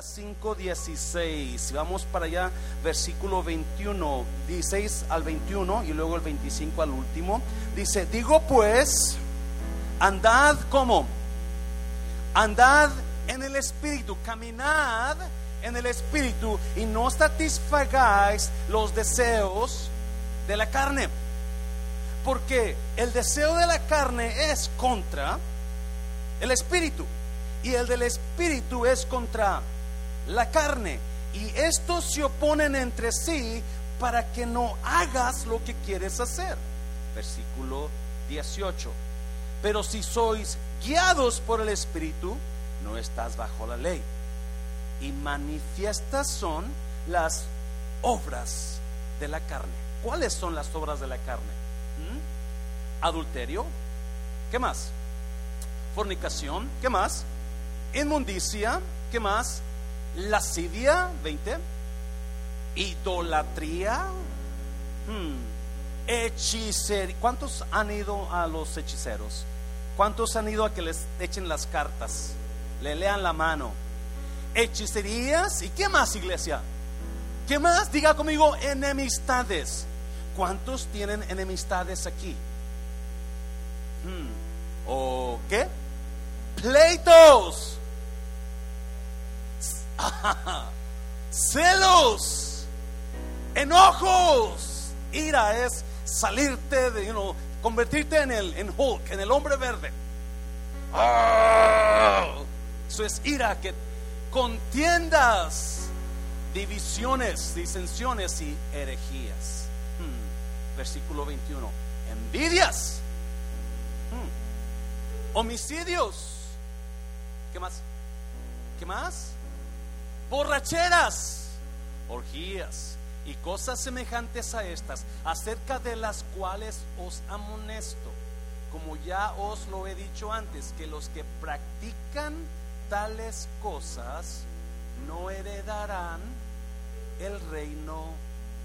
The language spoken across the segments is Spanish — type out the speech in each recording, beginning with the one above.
Gálatas 5:16. Vamos para allá, versículo 21, 16 al 21 y luego el 25 al último. Dice, digo pues, andad como, andad en el Espíritu, caminad en el Espíritu y no satisfagáis los deseos de la carne. Porque el deseo de la carne es contra el Espíritu y el del Espíritu es contra la carne. Y estos se oponen entre sí para que no hagas lo que quieres hacer. Versículo 18. Pero si sois guiados por el Espíritu, no estás bajo la ley. Y manifiestas son las obras de la carne. ¿Cuáles son las obras de la carne? ¿Mm? Adulterio. ¿Qué más? Fornicación. ¿Qué más? Inmundicia. ¿Qué más? Lascivia. 20. Idolatría. Hmm. Hechicería. ¿Cuántos han ido a los hechiceros? ¿Cuántos han ido a que les echen las cartas? Le lean la mano. Hechicerías. ¿Y qué más, iglesia? ¿Qué más? Diga conmigo, enemistades. ¿Cuántos tienen enemistades aquí? Hmm. ¿O qué? Pleitos. Celos. Enojos. Ira es salirte de, you convertirte en el en Hulk, en el hombre verde. Ah. Eso es ira que contiendas, divisiones, disensiones y herejías. Hmm. Versículo 21. Envidias. Hmm. Homicidios. ¿Qué más? ¿Qué más? Borracheras. Orgías y cosas semejantes a estas, acerca de las cuales os amonesto, como ya os lo he dicho antes, que los que practican tales cosas no heredarán el reino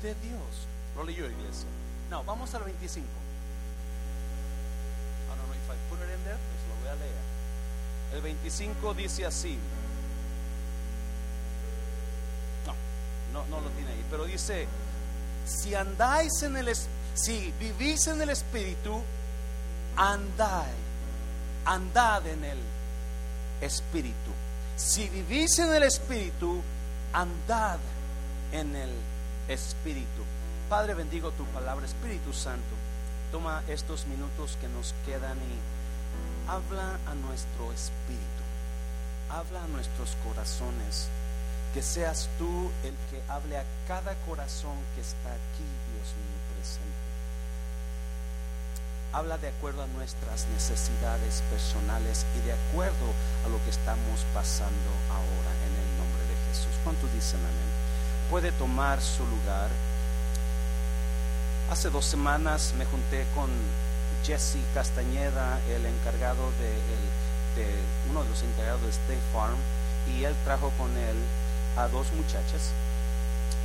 de Dios. Lo leyó iglesia. No, vamos al 25. I don't know if I put it in there, pues lo voy a leer. El 25 dice así. No, no, lo tiene ahí, pero dice, si andáis en el si vivís en el espíritu, andad, andad en el espíritu. Si vivís en el espíritu, andad en el espíritu. Padre, bendigo tu palabra, Espíritu Santo. Toma estos minutos que nos quedan y habla a nuestro espíritu. Habla a nuestros corazones que seas tú el que hable a cada corazón que está aquí, Dios mío, presente. Habla de acuerdo a nuestras necesidades personales y de acuerdo a lo que estamos pasando ahora en el nombre de Jesús. ¿Cuántos dicen amén? Puede tomar su lugar. Hace dos semanas me junté con Jesse Castañeda, el encargado de, de uno de los encargados de State Farm, y él trajo con él a dos muchachas,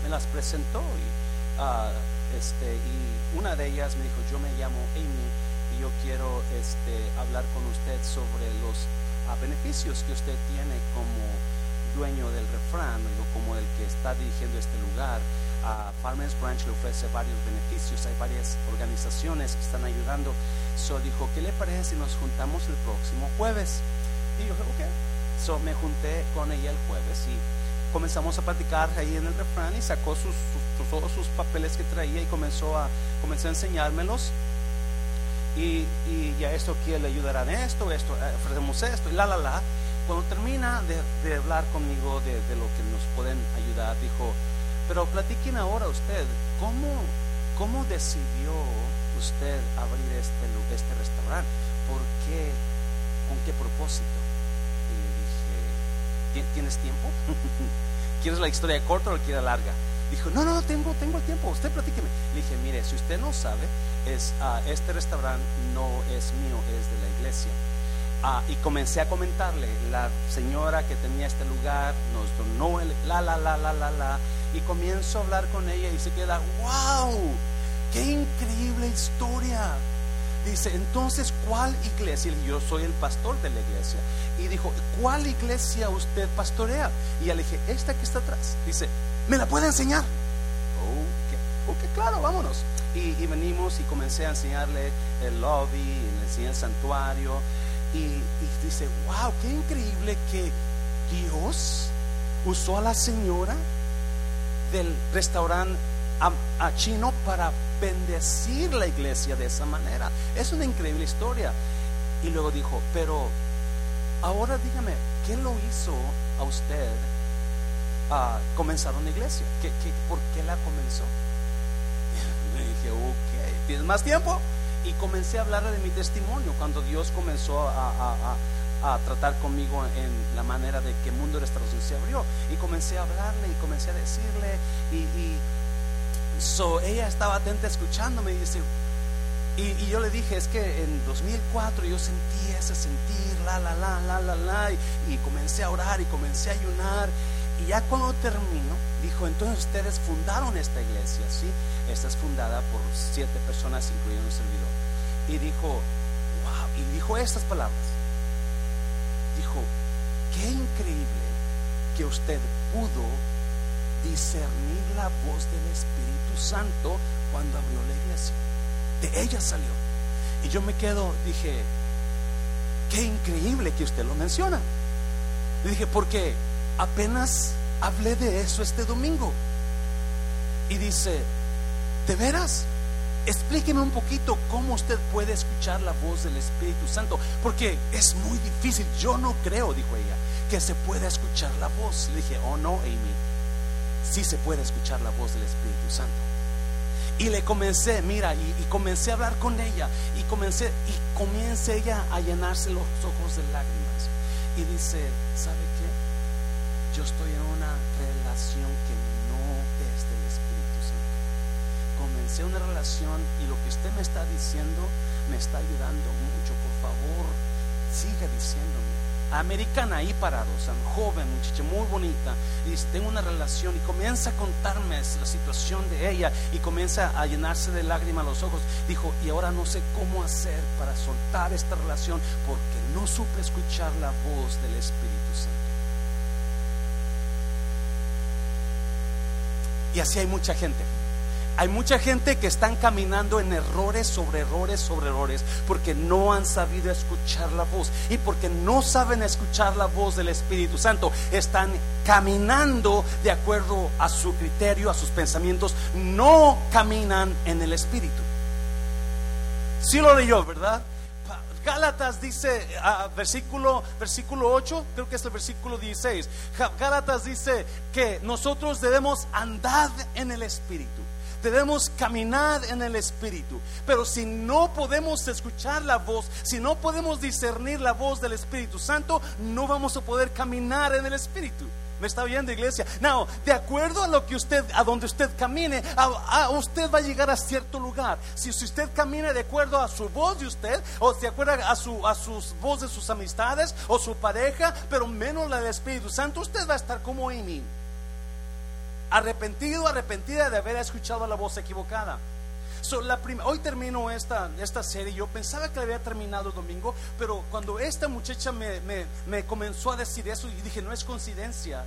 me las presentó y, ah, este, y una de ellas me dijo, yo me llamo Amy y yo quiero este, hablar con usted sobre los ah, beneficios que usted tiene como dueño del refrán o como el que está dirigiendo este lugar. A Farmers Branch le ofrece varios beneficios, hay varias organizaciones que están ayudando. So dijo, ¿qué le parece si nos juntamos el próximo jueves? Y yo dije, ok. So me junté con ella el jueves y comenzamos a platicar ahí en el refrán y sacó sus, todos sus papeles que traía y comenzó a, comenzó a enseñármelos. Y, y ya esto quiere le ayudarán esto, esto, eh, ofrecemos esto, y la, la, la. Cuando termina de, hablar conmigo de, lo que nos pueden ayudar, dijo, pero platiquen ahora usted, ¿cómo, cómo decidió usted abrir este, este restaurante? ¿Por qué? ¿Con qué propósito? ¿tienes tiempo? ¿Quieres la historia corta o la quiere larga? Dijo, no, no, tengo, tengo el tiempo, usted platíqueme. Le dije, mire, si usted no sabe, es, ah, este restaurante no es mío, es de la iglesia. Ah, y comencé a comentarle, la señora que tenía este lugar nos donó el la, la, la, la, la, la. Y comienzo a hablar con ella y se queda, wow, qué increíble historia. Dice, entonces, ¿cuál iglesia? Yo soy el pastor de la iglesia. Y dijo, ¿cuál iglesia usted pastorea? Y ya le dije, esta que está atrás. Dice, ¿me la puede enseñar? Ok, ok, claro, vámonos. Y, venimos y comencé a enseñarle el lobby, le enseñé el santuario. Y, y dice, wow, qué increíble que Dios usó a la señora del restaurante a, a chino para bendecir la iglesia de esa manera. Es una increíble historia. Y luego dijo, pero ahora dígame, ¿qué lo hizo a usted a comenzar una iglesia? ¿Qué, qué, por qué la comenzó? Me dije, ok, ¿tienes más tiempo? Y comencé a hablarle de mi testimonio cuando Dios comenzó a, a, a, tratar conmigo en la manera de que Mundo de Restauración se abrió. Y comencé a hablarle y comencé a decirle So, ella estaba atenta escuchándome y yo le dije, es que en 2004 yo sentí ese sentir, la, la, la, la, la, la, y, comencé a orar y comencé a ayunar. Y ya cuando terminó, dijo, entonces ustedes fundaron esta iglesia, ¿sí? Esta es fundada por siete personas, incluyendo un servidor. Y dijo, wow, y dijo estas palabras. Dijo, qué increíble que usted pudo discernir la voz del Espíritu Santo cuando abrió la iglesia. De ella salió. Y yo me quedo, dije, qué increíble que usted lo menciona. Dije, porque apenas hablé de eso este domingo. Y dice, ¿de veras? Explíqueme un poquito cómo usted puede escuchar la voz del Espíritu Santo, porque es muy difícil. Yo no creo, dijo ella, que se pueda escuchar la voz. Le dije, oh no, Amy, sí se puede escuchar la voz del Espíritu Santo. Y le comencé, mira, y, comencé a hablar con ella, y comencé, y comienza ella a llenarse los ojos de lágrimas. Y dice, ¿sabe qué? Yo estoy en una relación que no es del Espíritu Santo. Comencé una relación y lo que usted me está diciendo me está ayudando mucho. Por favor, siga diciéndome americana ahí parados, joven, muchacha muy bonita, y tengo una relación y comienza a contarme la situación de ella y comienza a llenarse de lágrimas los ojos. Dijo, y ahora no sé cómo hacer para soltar esta relación porque no supe escuchar la voz del Espíritu Santo. Y así hay mucha gente. Hay mucha gente que están caminando en errores sobre errores sobre errores porque no han sabido escuchar la voz y porque no saben escuchar la voz del Espíritu Santo. Están caminando de acuerdo a su criterio, a sus pensamientos, no caminan en el Espíritu. Sí lo leyó, ¿verdad? Gálatas dice, uh, versículo, versículo 8, creo que es el versículo 16. Gálatas dice que nosotros debemos andar en el Espíritu. Debemos caminar en el Espíritu. Pero si no podemos escuchar la voz, si no podemos discernir la voz del Espíritu Santo, no vamos a poder caminar en el Espíritu. ¿Me está viendo, iglesia? No, de acuerdo a lo que usted, a donde usted camine, usted va a llegar a cierto lugar. Si, si, usted camina de acuerdo a su voz de usted, o de acuerdo a su a sus voz de sus amistades, o su pareja, pero menos la del Espíritu Santo, usted va a estar como Amy arrepentido, arrepentida de haber escuchado la voz equivocada. So, la hoy termino esta, esta serie. Yo pensaba que había terminado el domingo, pero cuando esta muchacha me, me, me comenzó a decir eso, y dije, no es coincidencia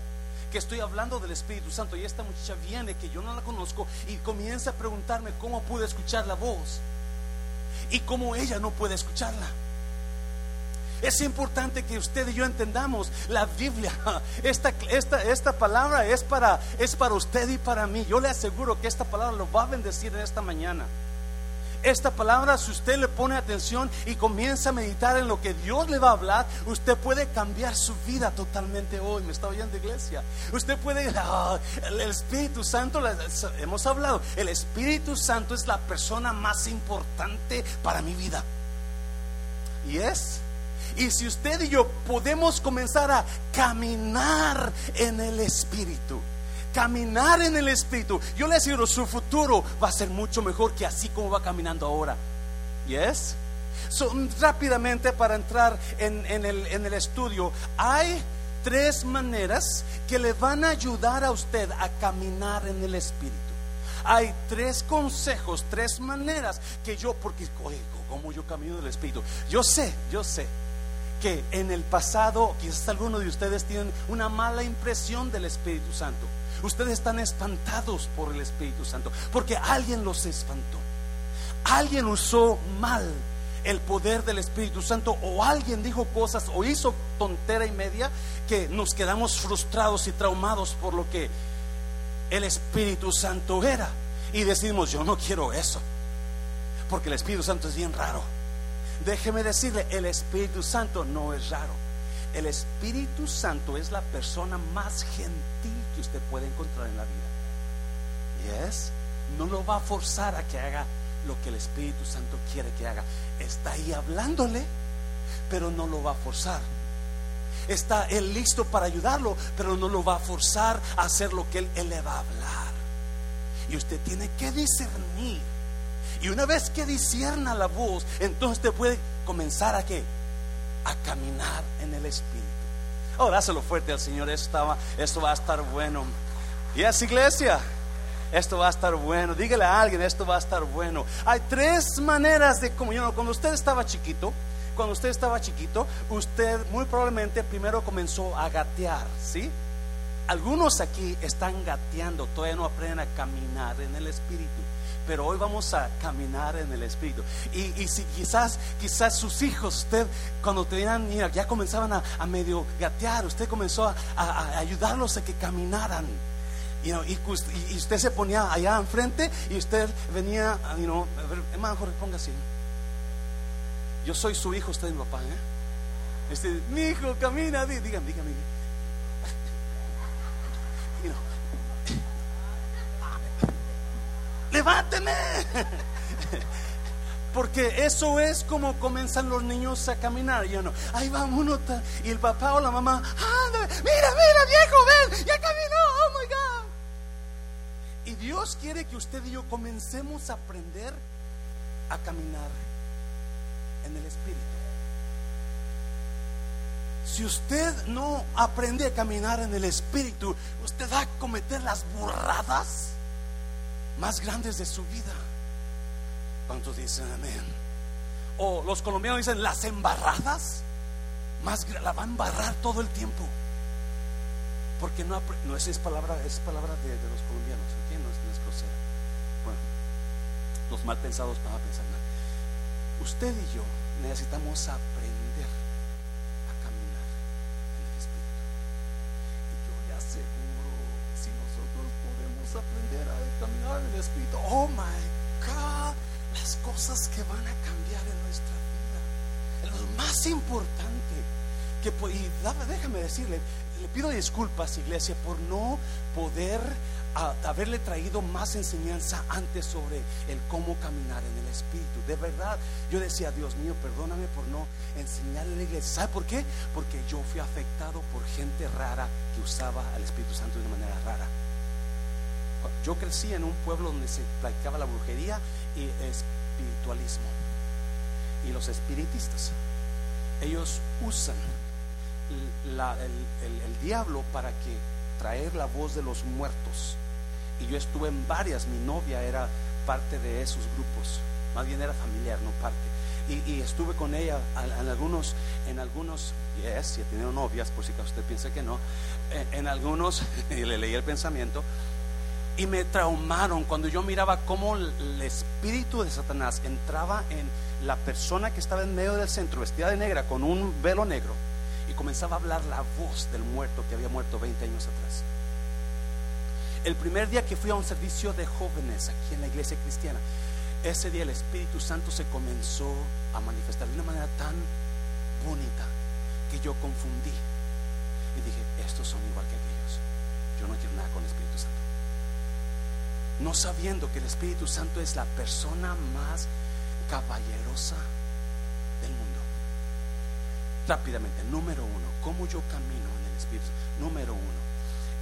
que estoy hablando del Espíritu Santo. Y esta muchacha viene, que yo no la conozco, y comienza a preguntarme cómo pude escuchar la voz y cómo ella no puede escucharla. Es importante que usted y yo entendamos la Biblia. Esta, esta, esta palabra es para, es para usted y para mí. Yo le aseguro que esta palabra lo va a bendecir en esta mañana. Esta palabra, si usted le pone atención y comienza a meditar en lo que Dios le va a hablar, usted puede cambiar su vida totalmente hoy. Me está oyendo, iglesia. Usted puede, el Espíritu Santo, hemos hablado, el Espíritu Santo es la persona más importante para mi vida. Y es y si usted y yo podemos comenzar a caminar en el Espíritu, caminar en el Espíritu, yo le aseguro, su futuro va a ser mucho mejor que así como va caminando ahora. ¿Yes? So, rápidamente para entrar en, en, el, en el estudio, hay tres maneras que le van a ayudar a usted a caminar en el Espíritu. hay tres consejos, tres maneras que yo, porque, oye, ¿cómo yo camino del Espíritu? Yo sé, yo sé que en el pasado, quizás algunos de ustedes tienen una mala impresión del Espíritu Santo. Ustedes están espantados por el Espíritu Santo, porque alguien los espantó. Alguien usó mal el poder del Espíritu Santo o alguien dijo cosas o hizo tontera y media que nos quedamos frustrados y traumados por lo que el Espíritu Santo era. Y decimos, yo no quiero eso, porque el Espíritu Santo es bien raro. Déjeme decirle, el Espíritu Santo no es raro. El Espíritu Santo es la persona más gentil que usted puede encontrar en la vida. Y es, no lo va a forzar a que haga lo que el Espíritu Santo quiere que haga. Está ahí hablándole, pero no lo va a forzar. Está él listo para ayudarlo, pero no lo va a forzar a hacer lo que él, le va a hablar. Y usted tiene que discernir. Y una vez que disierna la voz, entonces usted puede comenzar a qué? A caminar en el Espíritu. Oh, dáselo fuerte al Señor. Esto, esto va a estar bueno. Y es iglesia esto va a estar bueno. Dígale a alguien, esto va a estar bueno. Hay tres maneras de comunión. Cuando usted estaba chiquito, cuando usted estaba chiquito, usted muy probablemente primero comenzó a gatear, ¿sí? Algunos aquí están gateando, todavía no aprenden a caminar en el Espíritu pero hoy vamos a caminar en el Espíritu. Y, si quizás, quizás sus hijos, usted cuando tenían, ya comenzaban a, medio gatear, usted comenzó a, a ayudarlos a que caminaran y, usted se ponía allá enfrente y usted venía, you know, a ver, hermano Jorge, ponga así. Yo soy su hijo, usted es mi papá, ¿eh? Este, mi hijo, camina, dígame, dígame. Levánteme. Porque eso es como comienzan los niños a caminar. Y no, ahí va uno. Y el papá o la mamá, mira, mira, viejo, ven, ya caminó, oh my God. Y Dios quiere que usted y yo comencemos a aprender a caminar en el Espíritu. Si usted no aprende a caminar en el Espíritu, usted va a cometer las burradas más grandes de su vida. ¿Cuántos dicen amén? O los colombianos dicen las embarradas, más la va a embarrar todo el tiempo. Porque no, no es, es palabra, es palabra de, de los colombianos los mal pensados van a pensar mal. Usted y yo necesitamos aprender a caminar en el Espíritu. Y yo le aseguro, si nosotros podemos aprender a caminar en el Espíritu, oh my God, las cosas que van a cambiar en nuestra vida. Lo más importante que, y déjame decirle, le pido disculpas, iglesia, por no poder haberle traído más enseñanza antes sobre el cómo caminar en el Espíritu. De verdad, yo decía, Dios mío, perdóname por no enseñarle a la iglesia. ¿Sabe por qué? Porque yo fui afectado por gente rara que usaba al Espíritu Santo de una manera rara. Yo crecí en un pueblo donde se practicaba la brujería y espiritualismo. Y los espiritistas, ellos usan el diablo para que traer la voz de los muertos y yo estuve en varias, mi novia era parte de esos grupos, más bien era familiar, no parte. Y, estuve con ella en, algunos, en algunos, yes, he tenido novias, por si usted piensa que no, en, algunos, y le leí el pensamiento, y me traumaron cuando yo miraba cómo el espíritu de Satanás entraba en la persona que estaba en medio del centro, vestida de negra, con un velo negro, comenzaba a hablar la voz del muerto que había muerto 20 años atrás el primer día que fui a un servicio de jóvenes aquí en la iglesia cristiana, ese día el Espíritu Santo se comenzó a manifestar de una manera tan bonita que yo confundí y dije, estos son igual que aquellos. Yo no quiero nada con el Espíritu Santo. No sabiendo que el Espíritu Santo es la persona más caballerosa. Rápidamente, número uno, ¿cómo yo camino en el Espíritu? Número uno,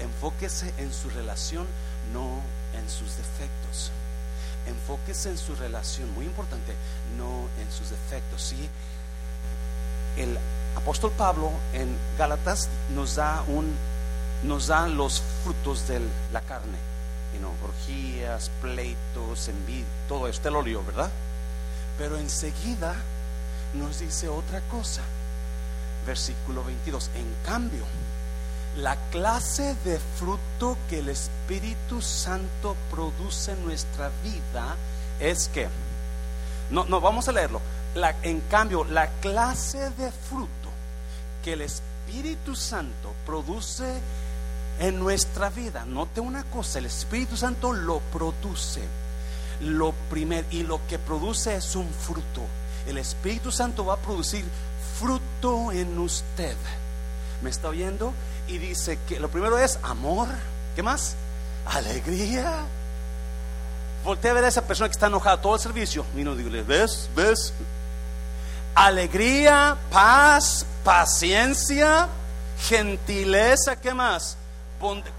Enfóquese en su relación, no en sus defectos. Enfóquese en su relación, muy importante, no en sus defectos. ¿sí? El apóstol Pablo en Gálatas nos da un nos da los frutos de la carne. you orgías, pleitos, envidia, todo esto, lo ¿verdad? Pero enseguida nos dice otra cosa. Versículo 22. En cambio, la clase de fruto que el Espíritu Santo produce en nuestra vida es que, no, no, vamos a leerlo. La, en cambio, la clase de fruto que el Espíritu Santo produce en nuestra vida, note una cosa, el Espíritu Santo lo produce. Lo primero, y lo que produce es un fruto. El Espíritu Santo va a producir fruto en usted. ¿Me está oyendo? Y dice que lo primero es amor. ¿Qué más? Alegría. Voltea a ver a esa persona que está enojada todo el servicio. Y no digo, ¿ves? ¿Ves? Alegría, paz, paciencia, gentileza. ¿Qué más?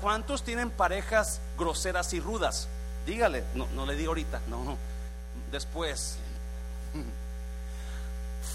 ¿Cuántos tienen parejas groseras y rudas? Dígale, no, no le digo ahorita, no, no. Después.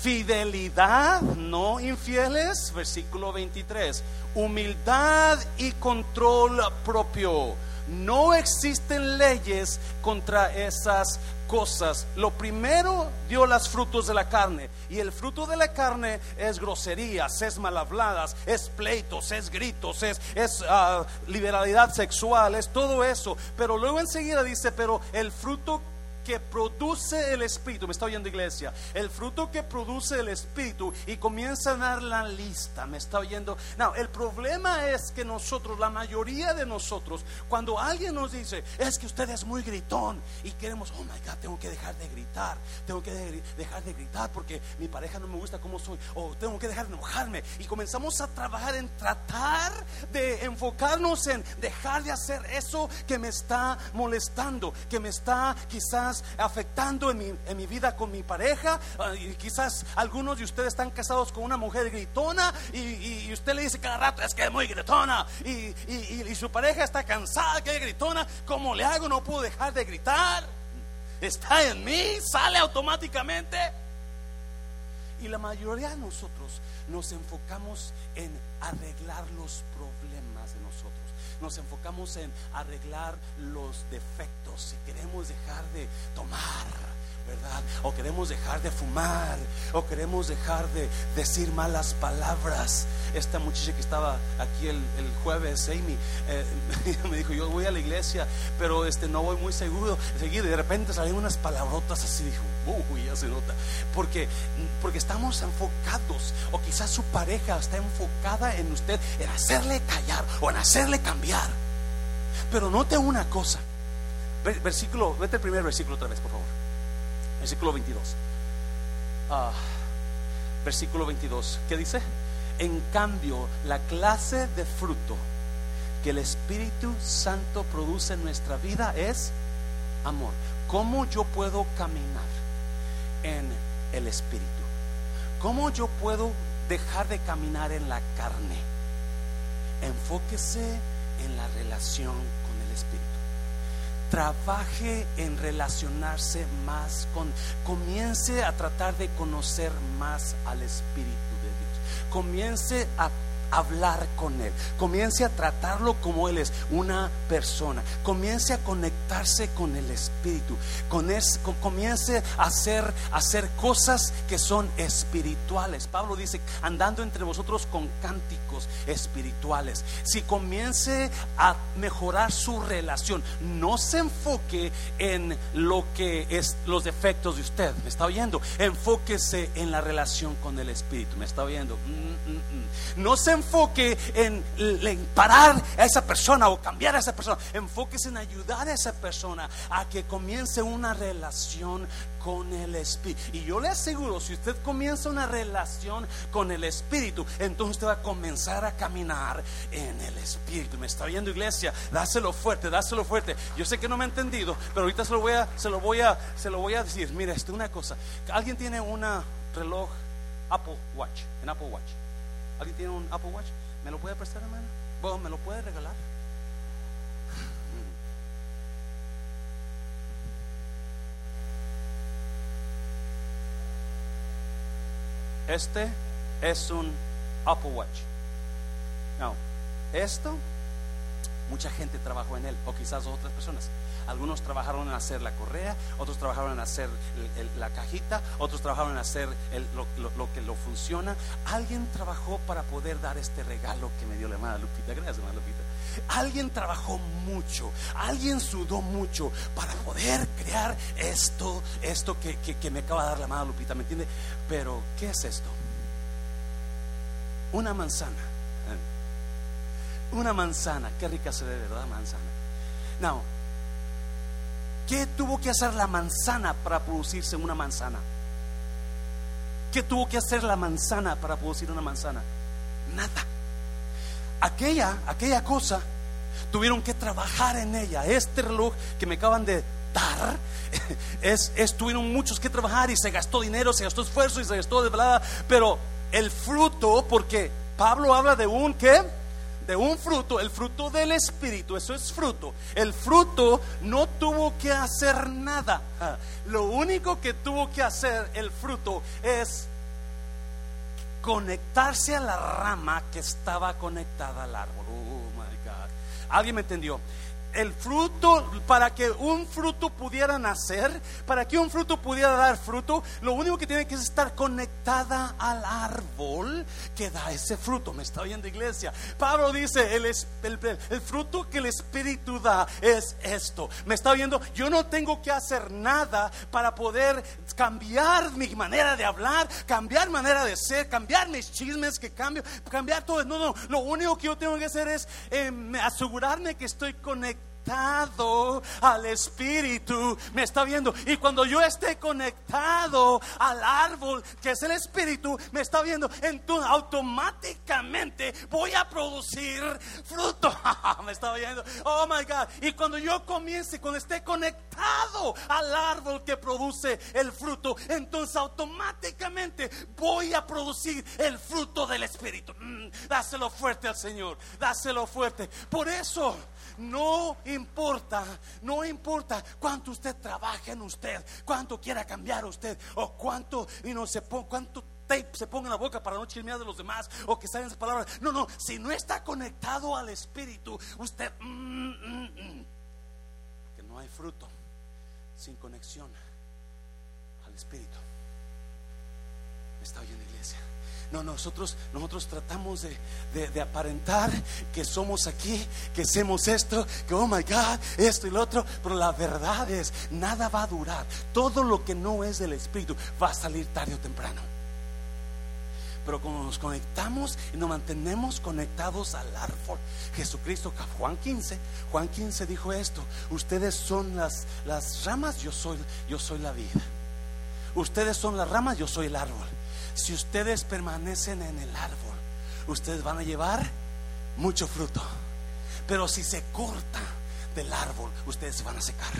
Fidelidad, no infieles, versículo 23. Humildad y control propio. No existen leyes contra esas cosas. Lo primero dio las frutos de la carne. Y el fruto de la carne es groserías, es mal habladas, es pleitos, es gritos, es, es ah, liberalidad sexual, es todo eso. Pero luego enseguida dice, pero el fruto que produce el Espíritu, me está oyendo iglesia, el fruto que produce el Espíritu y comienza a dar la lista, me está oyendo. No, el problema es que nosotros, la mayoría de nosotros, cuando alguien nos dice, es que usted es muy gritón y queremos, oh my God, tengo que dejar de gritar, tengo que dejar de gritar porque mi pareja no me gusta como soy, o tengo que dejar de enojarme y comenzamos a trabajar en tratar de enfocarnos en dejar de hacer eso que me está molestando, que me está quizás afectando en mi, en mi vida con mi pareja. Ah, y quizás algunos de ustedes están casados con una mujer gritona y, usted le dice cada rato, es que es muy gritona. Y, y, su pareja está cansada que es gritona. ¿Cómo le hago? No puedo dejar de gritar. Está en mí, sale automáticamente. Y la mayoría de nosotros nos enfocamos en arreglar los problemas nos enfocamos en arreglar los defectos y queremos dejar de tomar ¿verdad? O queremos dejar de fumar, o queremos dejar de decir malas palabras. Esta muchacha que estaba aquí el, jueves, Amy, eh, me dijo, yo voy a la iglesia, pero este, no voy muy seguro. Seguido, y de repente salieron unas palabrotas así, dijo, uy, ya se nota. Porque, porque estamos enfocados, o quizás su pareja está enfocada en usted, en hacerle callar o en hacerle cambiar. Pero note una cosa. Versículo, vete el primer versículo otra vez, por favor versículo 22. Ah, versículo 22. ¿Qué dice? En cambio, la clase de fruto que el Espíritu Santo produce en nuestra vida es amor. ¿Cómo yo puedo caminar en el Espíritu? ¿Cómo yo puedo dejar de caminar en la carne? Enfóquese en la relación con el Espíritu trabaje en relacionarse más con, comience a tratar de conocer más al Espíritu de Dios, comience a hablar con Él, comience a tratarlo como Él es, una persona, comience a conectarse con el Espíritu, comience a hacer, hacer cosas que son espirituales. Pablo dice, andando entre vosotros con cánticos espirituales. Si comience a mejorar su relación, no se enfoque en lo que es los defectos de usted, ¿me está oyendo? Enfóquese en la relación con el Espíritu, ¿me está oyendo? Mm, mm, mm. No se enfoque en, parar a esa persona o cambiar a esa persona. Enfóquese en ayudar a esa persona a que comience una relación con el Espíritu. Y yo le aseguro, si usted comienza una relación con el Espíritu, entonces usted va a comenzar a caminar en el Espíritu. ¿Me está viendo iglesia? Dáselo fuerte, dáselo fuerte. Yo sé que no me ha entendido, pero ahorita se lo voy a, se lo voy a, se lo voy a decir. Mira, esto es una cosa. ¿Alguien tiene una reloj Apple Watch? En Apple Watch. ¿Alguien tiene un Apple Watch? ¿Me lo puede prestar, hermano? Bueno, ¿me lo puede regalar? Este es un Apple Watch. No, esto Mucha gente trabajó en él, o quizás otras personas. Algunos trabajaron en hacer la correa, otros trabajaron en hacer la cajita, otros trabajaron en hacer lo, que lo funciona. Alguien trabajó para poder dar este regalo que me dio la hermana Lupita. Gracias, hermana Lupita. Alguien trabajó mucho, alguien sudó mucho para poder crear esto, esto que, que me acaba de dar la hermana Lupita, ¿me entiende? Pero, ¿qué es esto? Una manzana una manzana, qué rica se ve, ¿verdad? Manzana. Now, ¿qué tuvo que hacer la manzana para producirse una manzana? ¿Qué tuvo que hacer la manzana para producir una manzana? Nada. Aquella, aquella cosa, tuvieron que trabajar en ella. Este reloj que me acaban de dar, es, es, tuvieron muchos que trabajar y se gastó dinero, se gastó esfuerzo y se gastó de verdad. Pero el fruto, porque Pablo habla de un ¿qué? De un fruto, el fruto del Espíritu, eso es fruto. El fruto no tuvo que hacer nada. Lo único que tuvo que hacer el fruto es conectarse a la rama que estaba conectada al árbol. Oh my God. ¿Alguien me entendió? El fruto, para que un fruto pudiera nacer, para que un fruto pudiera dar fruto, lo único que tiene que es estar conectada al árbol que da ese fruto. Me está oyendo iglesia. Pablo dice, el, el, fruto que el Espíritu da es esto. Me está oyendo, yo no tengo que hacer nada para poder cambiar mi manera de hablar, cambiar manera de ser, cambiar mis chismes que cambio, cambiar todo. No, no, lo único que yo tengo que hacer es eh, asegurarme que estoy conectado al Espíritu, me está viendo. Y cuando yo esté conectado al árbol, que es el Espíritu, me está viendo, entonces automáticamente voy a producir fruto. me está viendo. Oh my God. Y cuando yo comience, cuando esté conectado al árbol que produce el fruto, entonces automáticamente voy a producir el fruto del Espíritu. Mm, dáselo fuerte al Señor, dáselo fuerte. Por eso no importa, no importa cuánto usted trabaje en usted, cuánto quiera cambiar usted, o cuánto, y no se cuánto tape se ponga en la boca para no chismear de los demás o que salgan esas palabras. No, no, si no está conectado al Espíritu, usted mm, mm, mm, que no hay fruto sin conexión al Espíritu. ¿Me está oyendo iglesia? No, nosotros, nosotros tratamos de, aparentar que somos aquí, que hacemos esto, que oh my God, esto y lo otro, pero la verdad es, nada va a durar. Todo lo que no es del Espíritu va a salir tarde o temprano. Pero cuando nos conectamos y nos mantenemos conectados al árbol, Jesucristo, Juan 15, Juan 15 dijo esto: Ustedes son las, las ramas, yo soy, yo soy la vida. Ustedes son las ramas, yo soy el árbol si ustedes permanecen en el árbol, ustedes van a llevar mucho fruto. Pero si se corta del árbol, ustedes se van a secar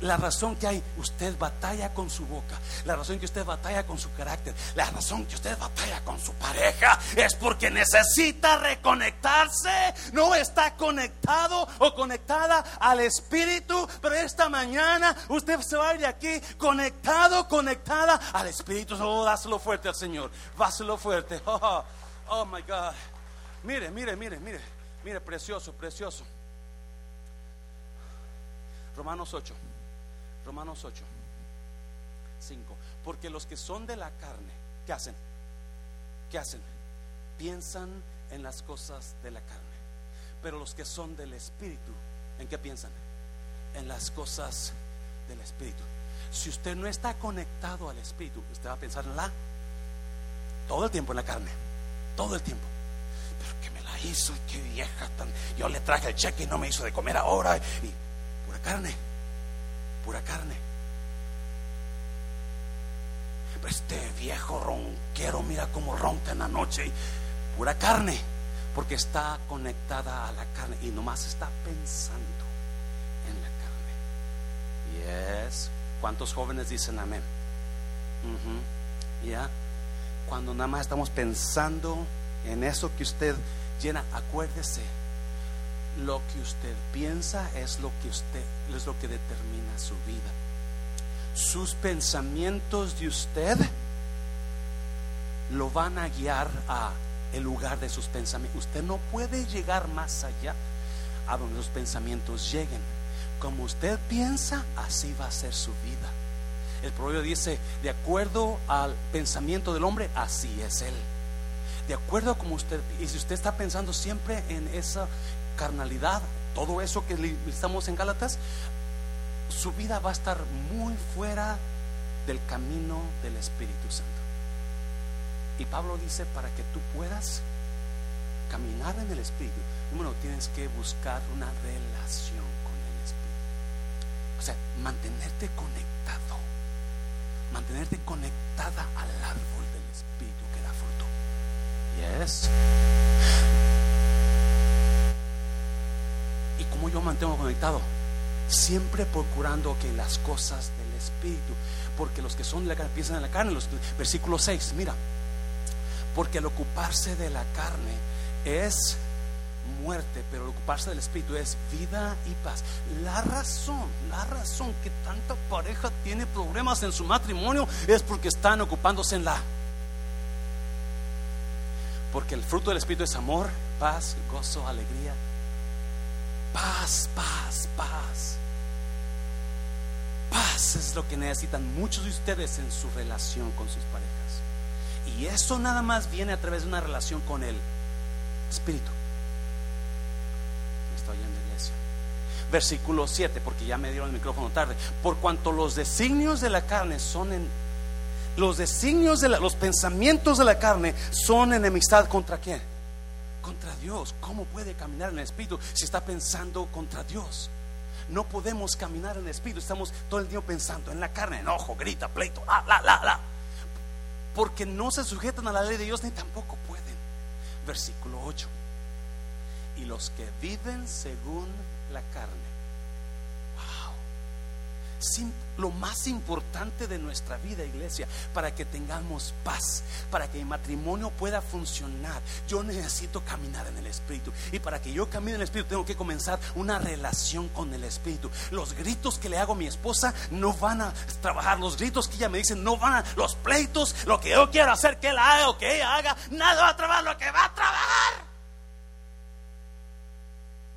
la razón que hay, usted batalla con su boca, la razón que usted batalla con su carácter, la razón que usted batalla con su pareja es porque necesita reconectarse, no está conectado o conectada al Espíritu, pero esta mañana usted se va de aquí conectado, conectada al Espíritu. Oh, dáselo fuerte al Señor, dáselo fuerte. Oh, oh my God. Mire, mire, mire, mire, mire, precioso, precioso. Romanos 8. Romanos 8. 5. Porque los que son de la carne, ¿qué hacen? ¿Qué hacen? Piensan en las cosas de la carne. Pero los que son del Espíritu, ¿en qué piensan? En las cosas del Espíritu. Si usted no está conectado al Espíritu, usted va a pensar en la todo el tiempo en la carne, todo el tiempo. Pero que me la hizo y qué vieja tan. Yo le traje el cheque y no me hizo de comer ahora. Y carne, pura carne. Este viejo ronquero, mira cómo ronca en la noche, pura carne, porque está conectada a la carne y nomás está pensando en la carne. Yes. ¿Cuántos jóvenes dicen amén? Ya. Cuando nada más estamos pensando en eso que usted llena, acuérdese lo que usted piensa es lo que usted es lo que determina su vida. Sus pensamientos de usted lo van a guiar a el lugar de sus pensamientos. Usted no puede llegar más allá a donde los pensamientos lleguen. Como usted piensa, así va a ser su vida. El proverbio dice, de acuerdo al pensamiento del hombre, así es él. De acuerdo a como usted, y si usted está pensando siempre en esa carnalidad, todo eso que estamos en Gálatas, su vida va a estar muy fuera del camino del Espíritu Santo. Y Pablo dice, para que tú puedas caminar en el Espíritu, número tienes que buscar una relación con el Espíritu. O sea, mantenerte conectado, mantenerte conectada al árbol del Espíritu que da fruto. Yes. Cómo yo mantengo conectado? Siempre procurando que las cosas del Espíritu, porque los que son de la carne piensan en la carne, versículo 6, mira, porque al ocuparse de la carne es muerte, pero al ocuparse del Espíritu es vida y paz. La razón, la razón que tanta pareja tiene problemas en su matrimonio es porque están ocupándose en la... Porque el fruto del Espíritu es amor, paz, gozo, alegría. Paz, paz, paz. Paz es lo que necesitan muchos de ustedes en su relación con sus parejas. Y eso nada más viene a través de una relación con el Espíritu. Me estoy la iglesia. Versículo 7, porque ya me dieron el micrófono tarde. Por cuanto los designios de la carne son en. Los designios de los pensamientos de la carne son enemistad contra quién? Contra Dios. ¿Cómo puede caminar en el Espíritu si está pensando contra Dios? No podemos caminar en el Espíritu. Estamos todo el día pensando en la carne, enojo, grita, pleito, la, la, la, la porque no se sujetan a la ley de Dios ni tampoco pueden. Versículo 8. Y los que viven según la carne lo más importante de nuestra vida, iglesia, para que tengamos paz, para que el matrimonio pueda funcionar. Yo necesito caminar en el Espíritu. Y para que yo camine en el Espíritu, tengo que comenzar una relación con el Espíritu. Los gritos que le hago a mi esposa no van a trabajar. Los gritos que ella me dice no van a. Los pleitos, lo que yo quiero hacer que él haga o que ella haga, nada va a trabajar lo que va a trabajar.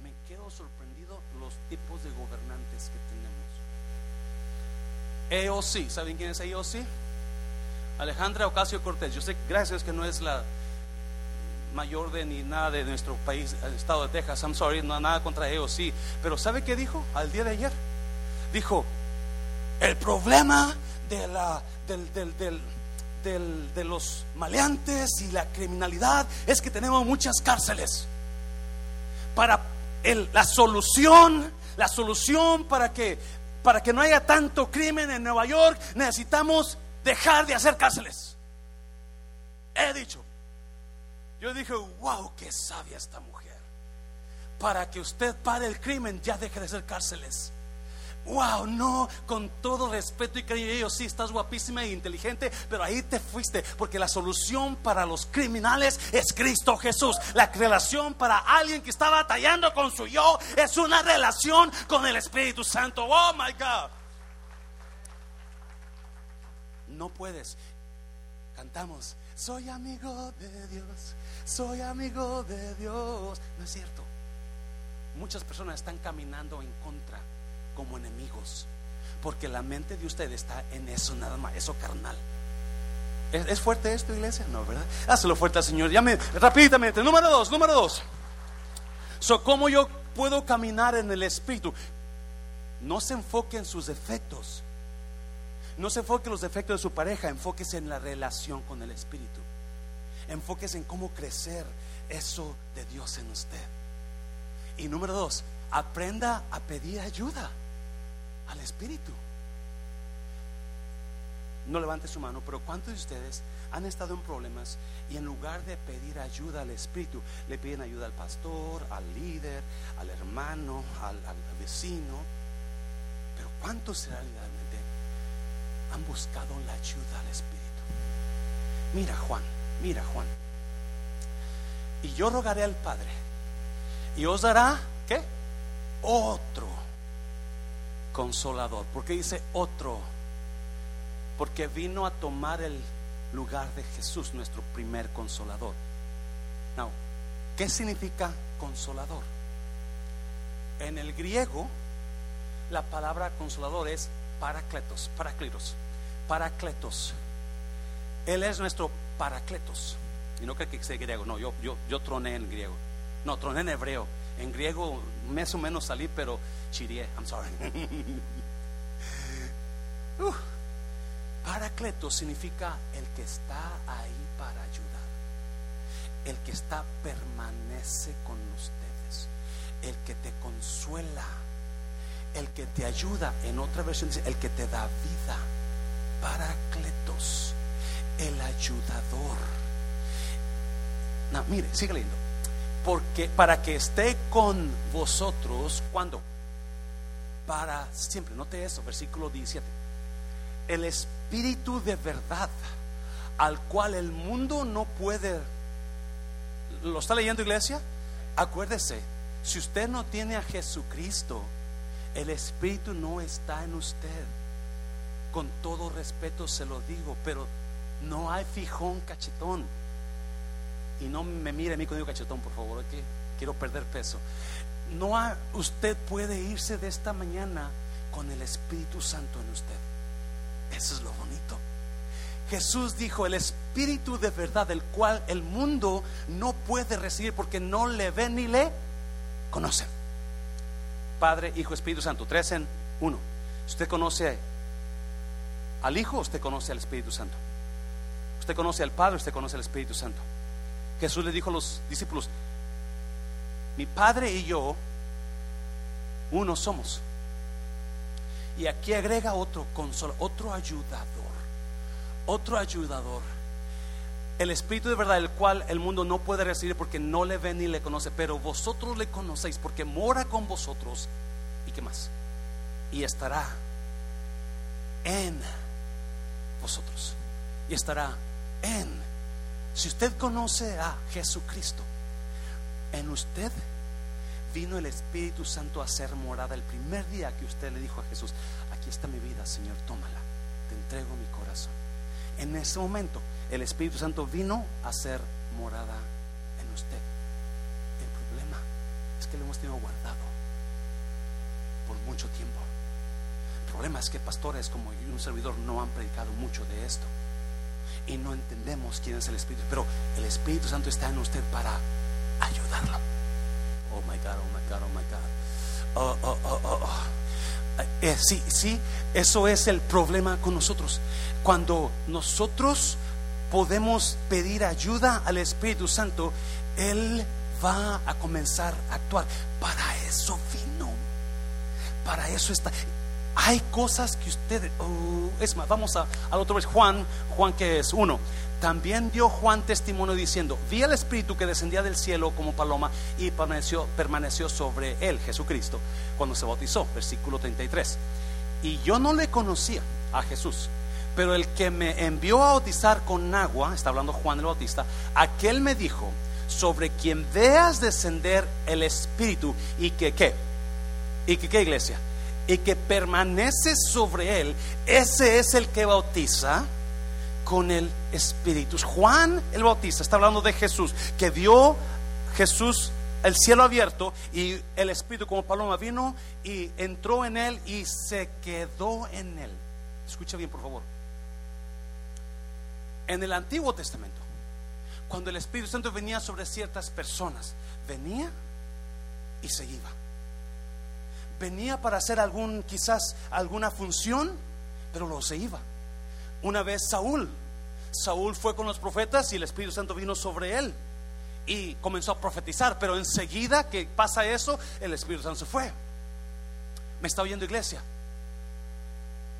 Me quedo sorprendido los tipos de gobernantes que EOC, ¿saben quién es EOC? Alejandra Ocasio Cortés. Yo sé, gracias que no es la mayor de ni nada de nuestro país, el estado de Texas. I'm sorry, no nada contra EOC. Pero ¿sabe qué dijo al día de ayer? Dijo, el problema de, la, de los maleantes y la criminalidad es que tenemos muchas cárceles. Para la solución, la solución para que para que no haya tanto crimen en Nueva York, necesitamos dejar de hacer cárceles. He dicho. Yo dije, wow, qué sabia esta mujer. Para que usted pare el crimen, ya deje de hacer cárceles wow, no, con todo respeto y cariño, sí, estás guapísima e inteligente, pero ahí te fuiste, porque la solución para los criminales es Cristo Jesús. La relación para alguien que está batallando con su yo es una relación con el Espíritu Santo. Oh, my God. No puedes. Cantamos, soy amigo de Dios, soy amigo de Dios. No es cierto. Muchas personas están caminando en contra como enemigos. Porque la mente de usted está en eso nada más, eso carnal. ¿Es, fuerte esto, iglesia? No, ¿verdad? Hazlo fuerte al Señor. Llame rápidamente. Número dos, número dos. So, ¿Cómo yo puedo caminar en el Espíritu? No se enfoque en sus defectos. No se enfoque en los defectos de su pareja. Enfóquese en la relación con el Espíritu. Enfóquese en cómo crecer eso de Dios en usted. Y número dos, aprenda a pedir ayuda al Espíritu. No levante su mano, pero ¿cuántos de ustedes han estado en problemas y en lugar de pedir ayuda al Espíritu, le piden ayuda al pastor, al líder, al hermano, al, vecino? Pero ¿cuántos realmente han buscado la ayuda al Espíritu? Mira Juan, mira Juan. Y yo rogaré al Padre y os dará, ¿qué? Otro consolador. ¿Por qué dice otro? Porque vino a tomar el lugar de Jesús, nuestro primer consolador. Now, ¿qué significa consolador? En el griego, la palabra consolador es paracletos, paracletos, paracletos. Él es nuestro paracletos. Y no creo que sea griego, no, yo, yo, yo troné en griego. No, troné en hebreo. En griego más o menos salí, pero chirié, I'm sorry. Uh, paracletos significa el que está ahí para ayudar. El que está permanece con ustedes. El que te consuela. El que te ayuda. En otra versión dice, el que te da vida. Paracletos. El ayudador. No, mire, sigue leyendo. Porque para que esté con vosotros, ¿cuándo? Para siempre. Note eso, versículo 17. El espíritu de verdad al cual el mundo no puede. ¿Lo está leyendo, iglesia? Acuérdese, si usted no tiene a Jesucristo, el espíritu no está en usted. Con todo respeto se lo digo, pero no hay fijón cachetón. Y no me mire a mí cuando digo cachetón, por favor, que quiero perder peso. No usted puede irse de esta mañana con el Espíritu Santo en usted. Eso es lo bonito. Jesús dijo, el Espíritu de verdad, el cual el mundo no puede recibir porque no le ve ni le conoce. Padre, Hijo, Espíritu Santo, tres en uno. Usted conoce al Hijo, usted conoce al Espíritu Santo. Usted conoce al Padre, usted conoce al Espíritu Santo. Jesús le dijo a los discípulos, mi Padre y yo, uno somos. Y aquí agrega otro consol, otro ayudador, otro ayudador. El Espíritu de verdad, el cual el mundo no puede recibir porque no le ve ni le conoce, pero vosotros le conocéis porque mora con vosotros. ¿Y qué más? Y estará en vosotros. Y estará en. Si usted conoce a Jesucristo, en usted vino el Espíritu Santo a ser morada el primer día que usted le dijo a Jesús, aquí está mi vida, Señor, tómala, te entrego mi corazón. En ese momento el Espíritu Santo vino a ser morada en usted. El problema es que lo hemos tenido guardado por mucho tiempo. El problema es que pastores como un servidor no han predicado mucho de esto y no entendemos quién es el Espíritu, pero el Espíritu Santo está en usted para ayudarlo. Oh my God, oh my God, oh my God. Oh, oh, oh, oh, oh. Eh, sí, sí, eso es el problema con nosotros. Cuando nosotros podemos pedir ayuda al Espíritu Santo, Él va a comenzar a actuar. Para eso vino. Para eso está. Hay cosas que ustedes, oh, es más, vamos a, al otro vez, Juan, Juan que es uno. También dio Juan testimonio diciendo, vi al Espíritu que descendía del cielo como paloma y permaneció, permaneció sobre él, Jesucristo, cuando se bautizó, versículo 33. Y yo no le conocía a Jesús, pero el que me envió a bautizar con agua, está hablando Juan el Bautista, aquel me dijo, sobre quien veas descender el Espíritu y que qué, y que qué iglesia, y que permanece sobre él, ese es el que bautiza con el Espíritu. Juan el Bautista está hablando de Jesús, que vio Jesús el cielo abierto y el Espíritu como paloma vino y entró en él y se quedó en él. Escucha bien, por favor. En el Antiguo Testamento, cuando el Espíritu Santo venía sobre ciertas personas, venía y se iba. Venía para hacer algún, quizás alguna función, pero lo se iba. Una vez Saúl, Saúl fue con los profetas y el Espíritu Santo vino sobre él y comenzó a profetizar, pero enseguida que pasa eso, el Espíritu Santo se fue. ¿Me está oyendo iglesia?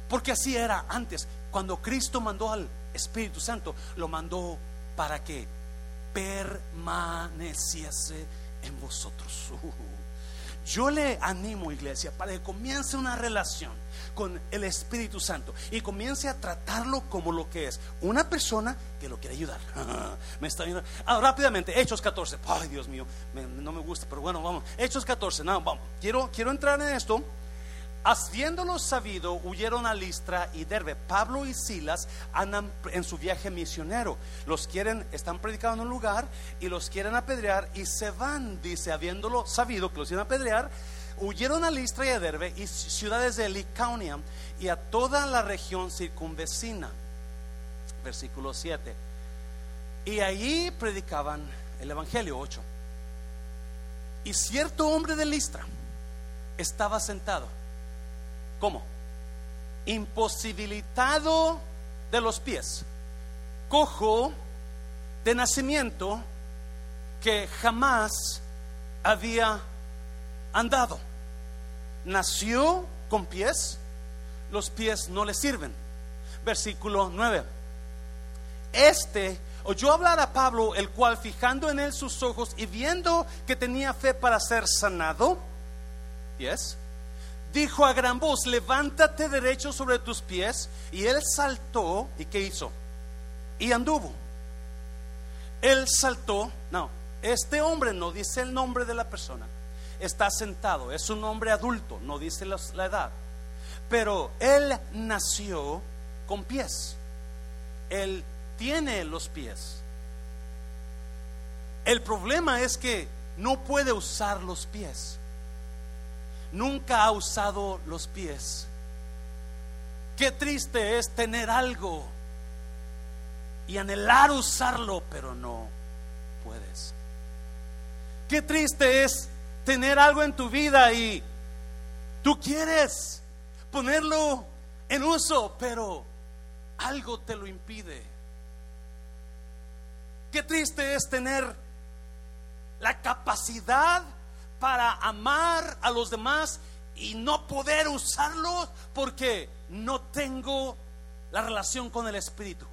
Porque así era antes. Cuando Cristo mandó al Espíritu Santo, lo mandó para que permaneciese en vosotros. Yo le animo, iglesia, para que comience una relación con el Espíritu Santo y comience a tratarlo como lo que es, una persona que lo quiere ayudar. me está viendo. Ah, rápidamente, Hechos 14. Ay, Dios mío, no me gusta, pero bueno, vamos. Hechos 14. No, vamos. Quiero, quiero entrar en esto. Habiéndolo sabido, huyeron a Listra y Derbe. Pablo y Silas andan en su viaje misionero. Los quieren, están predicando en un lugar y los quieren apedrear y se van, dice, habiéndolo sabido que los iban a apedrear, huyeron a Listra y a Derbe y ciudades de Licaonia y a toda la región circunvecina. Versículo 7. Y allí predicaban el Evangelio 8. Y cierto hombre de Listra estaba sentado ¿Cómo? Imposibilitado de los pies, cojo de nacimiento que jamás había andado. Nació con pies, los pies no le sirven. Versículo 9. Este oyó hablar a Pablo, el cual fijando en él sus ojos y viendo que tenía fe para ser sanado, yes, dijo a gran voz, levántate derecho sobre tus pies. Y él saltó, ¿y qué hizo? Y anduvo. Él saltó, no, este hombre no dice el nombre de la persona, está sentado, es un hombre adulto, no dice la edad, pero él nació con pies, él tiene los pies. El problema es que no puede usar los pies nunca ha usado los pies. Qué triste es tener algo y anhelar usarlo, pero no puedes. Qué triste es tener algo en tu vida y tú quieres ponerlo en uso, pero algo te lo impide. Qué triste es tener la capacidad para amar a los demás y no poder usarlo porque no tengo la relación con el Espíritu.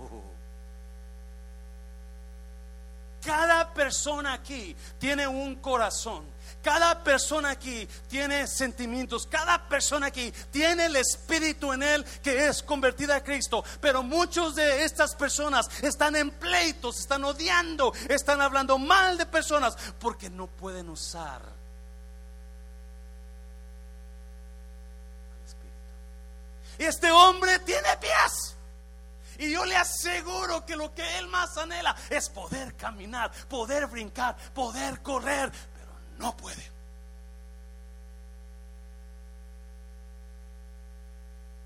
Cada persona aquí tiene un corazón. Cada persona aquí tiene sentimientos. Cada persona aquí tiene el Espíritu en él que es convertida a Cristo. Pero muchos de estas personas están en pleitos, están odiando, están hablando mal de personas porque no pueden usar Este hombre tiene pies. Y yo le aseguro que lo que él más anhela es poder caminar, poder brincar, poder correr, pero no puede.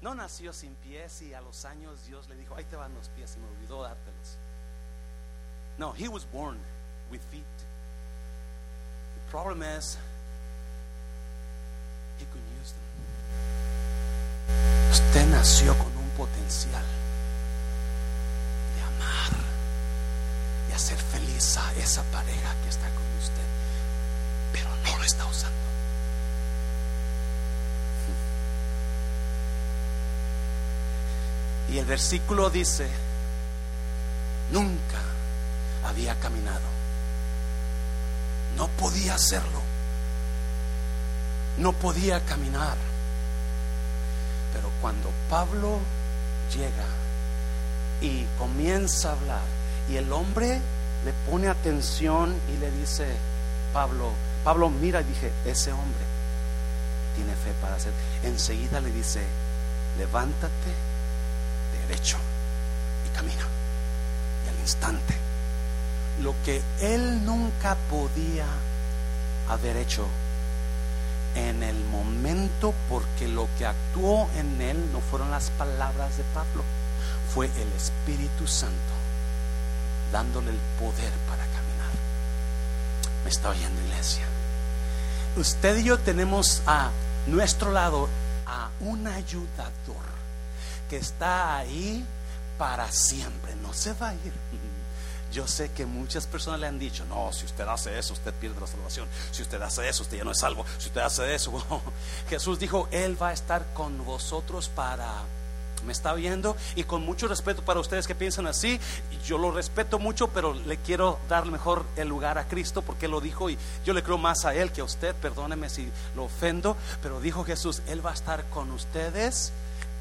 No nació sin pies y a los años Dios le dijo, ahí te van los pies y me olvidó dártelos. No, he was born with feet. The problem is he couldn't use them. Usted nació con un potencial de amar y hacer feliz a esa pareja que está con usted, pero no lo está usando. Y el versículo dice, nunca había caminado, no podía hacerlo, no podía caminar pero cuando Pablo llega y comienza a hablar y el hombre le pone atención y le dice, Pablo, Pablo mira, dije, ese hombre tiene fe para hacer. Enseguida le dice, levántate derecho y camina. Y al instante, lo que él nunca podía haber hecho en el momento porque lo que actuó en él no fueron las palabras de Pablo, fue el Espíritu Santo dándole el poder para caminar. Me está oyendo iglesia. Usted y yo tenemos a nuestro lado a un ayudador que está ahí para siempre, no se va a ir. Yo sé que muchas personas le han dicho, no, si usted hace eso, usted pierde la salvación. Si usted hace eso, usted ya no es salvo. Si usted hace eso, Jesús dijo, Él va a estar con vosotros para... ¿Me está viendo? Y con mucho respeto para ustedes que piensan así, yo lo respeto mucho, pero le quiero dar mejor el lugar a Cristo porque Él lo dijo y yo le creo más a Él que a usted, perdóneme si lo ofendo, pero dijo Jesús, Él va a estar con ustedes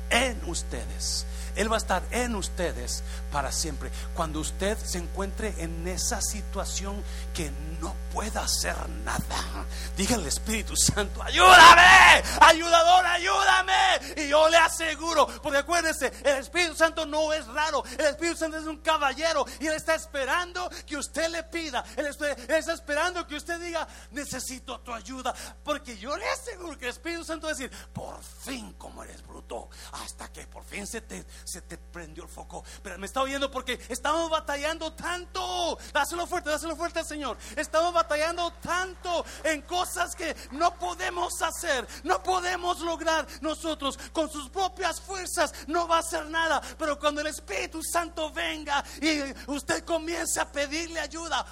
en ustedes. Él va a estar en ustedes para siempre. Cuando usted se encuentre en esa situación que no pueda hacer nada, diga al Espíritu Santo, ayúdame, ayudador, ayúdame. Y yo le aseguro, porque acuérdense, el Espíritu Santo no es raro, el Espíritu Santo es un caballero y Él está esperando que usted le pida, Él está esperando que usted diga, necesito tu ayuda, porque yo le aseguro que el Espíritu Santo va a decir, por fin como eres bruto, hasta que por fin se te, se te prendió el foco. Pero me está oyendo porque estamos batallando tanto. Dáselo fuerte, dáselo fuerte al Señor. Estamos batallando tanto en cosas que no podemos hacer, no podemos lograr nosotros con sus propias fuerzas. No va a hacer nada. Pero cuando el Espíritu Santo venga y usted comience a pedirle ayuda.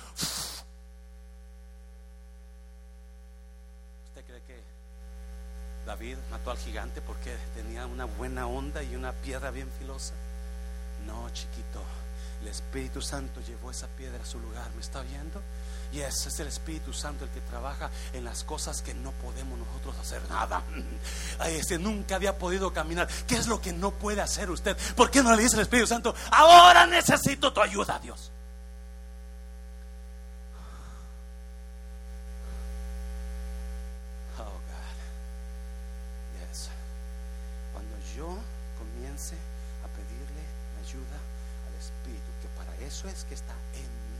¿Usted cree que David mató al gigante porque tenía una buena onda y una piedra bien filosa. No, chiquito, el Espíritu Santo llevó esa piedra a su lugar, ¿me está viendo? Y es el Espíritu Santo el que trabaja en las cosas que no podemos nosotros hacer nada. Ese nunca había podido caminar. ¿Qué es lo que no puede hacer usted? ¿Por qué no le dice el Espíritu Santo? Ahora necesito tu ayuda, Dios. Eso es que está en mí.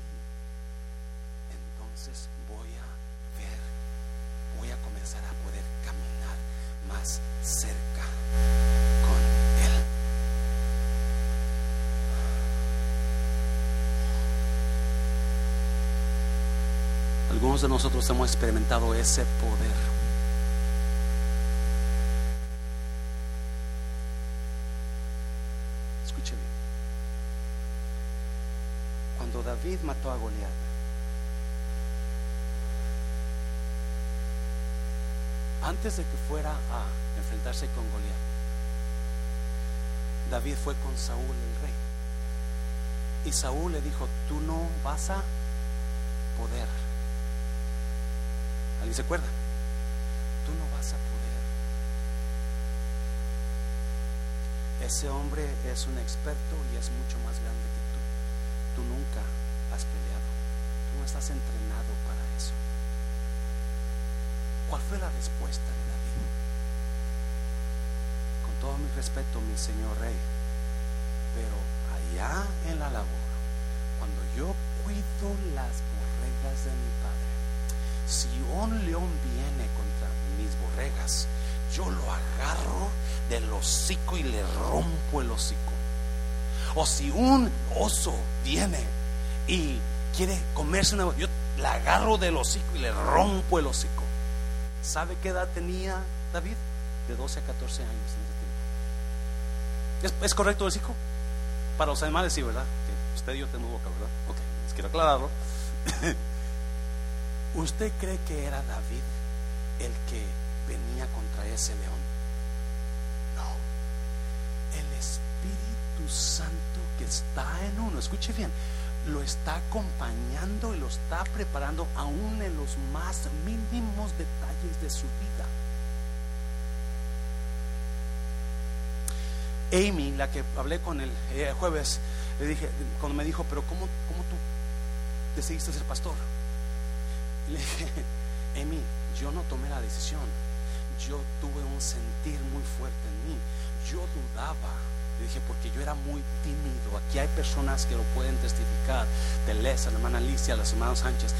Entonces voy a ver, voy a comenzar a poder caminar más cerca con Él. Algunos de nosotros hemos experimentado ese poder. David mató a Goliat. Antes de que fuera a enfrentarse con Goliat, David fue con Saúl el rey. Y Saúl le dijo, tú no vas a poder. ¿Alguien se acuerda? Tú no vas a poder. Ese hombre es un experto y es mucho más grande que tú. Tú nunca has peleado. Tú no estás entrenado para eso. ¿Cuál fue la respuesta de David? Con todo mi respeto, mi señor rey, pero allá en la labor, cuando yo cuido las borregas de mi padre, si un león viene contra mis borregas, yo lo agarro del hocico y le rompo el hocico. O si un oso viene y quiere comerse una... Yo la agarro del hocico y le rompo el hocico. ¿Sabe qué edad tenía David? De 12 a 14 años ¿Es, ¿Es, correcto el hijo? Para los animales sí, ¿verdad? usted y yo tenemos boca, ¿verdad? Ok, les quiero aclararlo. ¿Usted cree que era David el que venía contra ese león? No. El Espíritu Santo que está en uno, escuche bien, lo está acompañando y lo está preparando aún en los más mínimos detalles de su vida. Amy, la que hablé con el eh, jueves, le dije, cuando me dijo, pero ¿cómo, cómo tú decidiste ser pastor? Le dije, Amy, yo no tomé la decisión. Yo tuve un sentir muy fuerte en mí. Yo dudaba dije, porque yo era muy tímido. Aquí hay personas que lo pueden testificar. Telesa, la hermana Alicia, las hermanas Sánchez.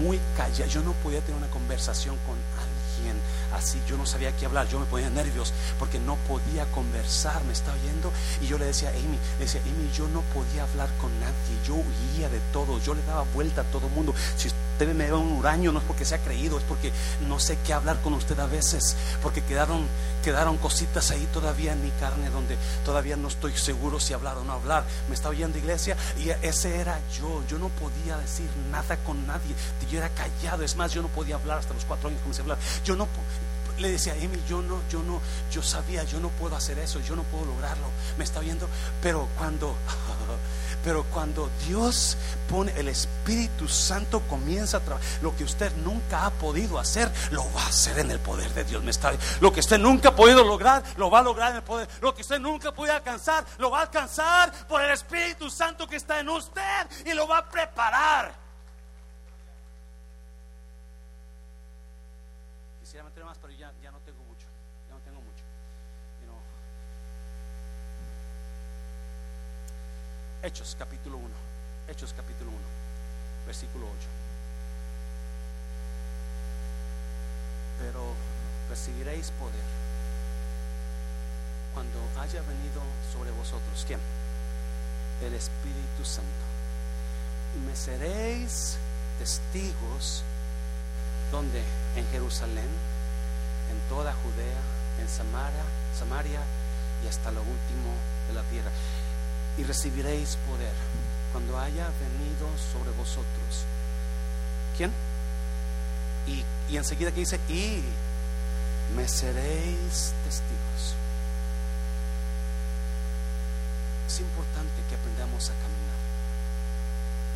Muy callada. Yo no podía tener una conversación con alguien así. Yo no sabía qué hablar. Yo me ponía nervios porque no podía conversar. Me estaba oyendo. Y yo le decía a Amy, le decía, Amy, yo no podía hablar con nadie. Yo huía de todo. Yo le daba vuelta a todo el mundo. Si usted me da un huraño, no es porque sea creído, es porque no sé qué hablar con usted a veces. Porque quedaron quedaron cositas ahí todavía en mi carne donde todavía no estoy seguro si hablar o no hablar. Me está oyendo iglesia y ese era yo. Yo no podía decir nada con nadie. Yo era callado. Es más, yo no podía hablar hasta los cuatro años comencé a hablar. Yo no le decía Amy, yo no, yo no, yo sabía, yo no puedo hacer eso, yo no puedo lograrlo. Me está oyendo, pero cuando Pero cuando Dios pone el Espíritu Santo comienza a trabajar, lo que usted nunca ha podido hacer, lo va a hacer en el poder de Dios. Me está, lo que usted nunca ha podido lograr, lo va a lograr en el poder. Lo que usted nunca puede alcanzar, lo va a alcanzar por el Espíritu Santo que está en usted y lo va a preparar. Quisiera meter más, pero ya, ya no tengo mucho. Ya no tengo mucho. You know. Hechos capítulo 1. Hechos capítulo 1, versículo 8. Pero recibiréis poder cuando haya venido sobre vosotros. ¿Quién? El Espíritu Santo. Y me seréis testigos donde en Jerusalén, en toda Judea, en Samaria, Samaria y hasta lo último de la tierra. Y recibiréis poder cuando haya venido sobre vosotros. ¿Quién? Y, y enseguida que dice, y me seréis testigos. Es importante que aprendamos a caminar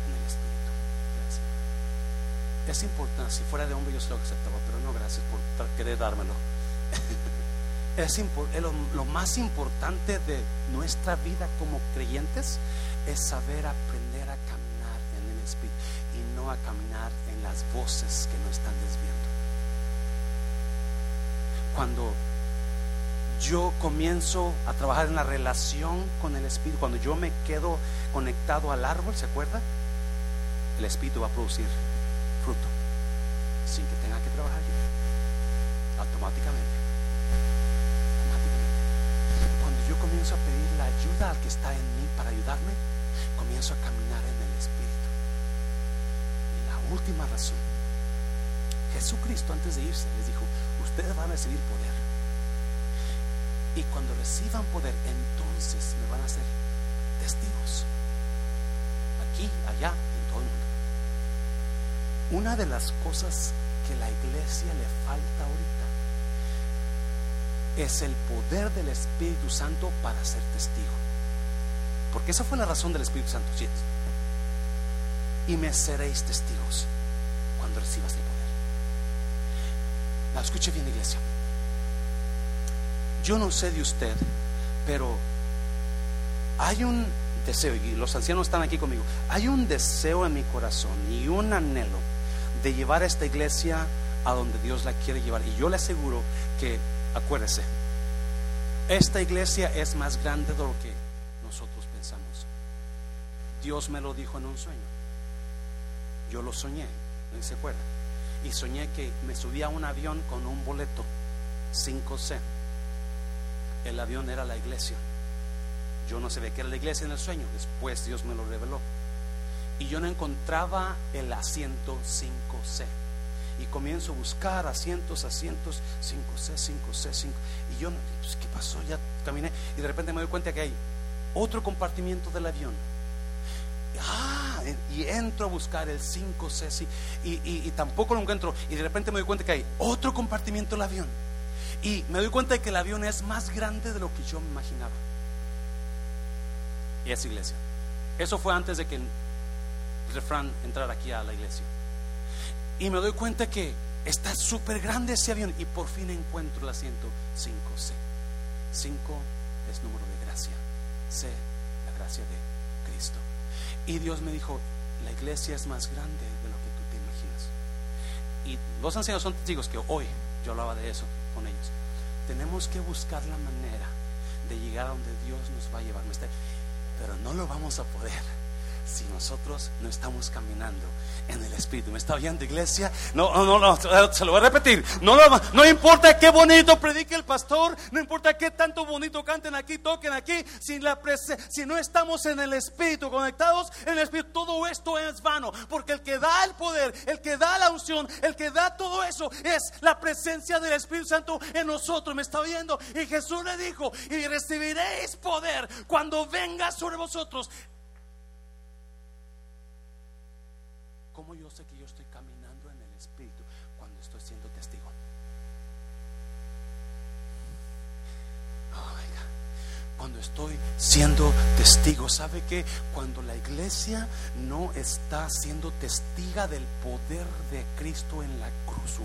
en el Espíritu. Gracias. Es importante, si fuera de hombre yo se lo aceptaba, pero no gracias por querer dármelo. es, lo, lo más importante de nuestra vida como creyentes es saber aprender a caminar en el Espíritu y no a caminar en las voces que nos están desviando. Cuando yo comienzo a trabajar en la relación con el Espíritu, cuando yo me quedo conectado al árbol, ¿se acuerda? El Espíritu va a producir fruto sin que tenga que trabajar yo, automáticamente. automáticamente. Cuando yo comienzo a pedir la ayuda al que está en mí para ayudarme, comienzo a caminar en el Espíritu. Y la última razón, Jesucristo antes de irse les dijo, ustedes van a recibir poder. Y cuando reciban poder, entonces me van a ser testigos. Aquí, allá, en todo el mundo. Una de las cosas que la iglesia le falta ahorita es el poder del Espíritu Santo para ser testigo. Porque esa fue la razón del Espíritu Santo. Y me seréis testigos cuando recibas el poder. La escuche bien, iglesia. Yo no sé de usted, pero hay un deseo, y los ancianos están aquí conmigo, hay un deseo en mi corazón y un anhelo de llevar a esta iglesia a donde Dios la quiere llevar. Y yo le aseguro que, acuérdese, esta iglesia es más grande de lo que Dios me lo dijo en un sueño. Yo lo soñé, ¿no se acuerda? Y soñé que me subía a un avión con un boleto 5C. El avión era la iglesia. Yo no sabía que era la iglesia en el sueño. Después Dios me lo reveló. Y yo no encontraba el asiento 5C. Y comienzo a buscar asientos, asientos, 5C, 5C, 5. Y yo, pues, ¿qué pasó? Ya caminé. Y de repente me doy cuenta que hay otro compartimiento del avión Ah, y entro a buscar el 5C y, y, tampoco lo encuentro. Y de repente me doy cuenta que hay otro compartimiento del avión. Y me doy cuenta de que el avión es más grande de lo que yo me imaginaba. Y es iglesia. Eso fue antes de que el refrán entrara aquí a la iglesia. Y me doy cuenta que está súper grande ese avión y por fin encuentro el asiento 5C. 5 es número de gracia. C, la gracia de Cristo. Y Dios me dijo, la iglesia es más grande de lo que tú te imaginas. Y los ancianos son testigos que hoy yo hablaba de eso con ellos. Tenemos que buscar la manera de llegar a donde Dios nos va a llevar. Pero no lo vamos a poder si nosotros no estamos caminando en el Espíritu. ¿Me está oyendo, iglesia? No, no, no, se lo voy a repetir. No, no, no importa qué bonito predique el pastor, no importa qué tanto bonito canten aquí, toquen aquí, si, la si no estamos en el Espíritu, conectados en el Espíritu, todo esto es vano. Porque el que da el poder, el que da la unción, el que da todo eso es la presencia del Espíritu Santo en nosotros. ¿Me está oyendo? Y Jesús le dijo, y recibiréis poder cuando venga sobre vosotros ¿Cómo yo sé que yo estoy caminando en el Espíritu cuando estoy siendo testigo? Oh, cuando estoy siendo testigo. ¿Sabe que Cuando la iglesia no está siendo testiga del poder de Cristo en la cruz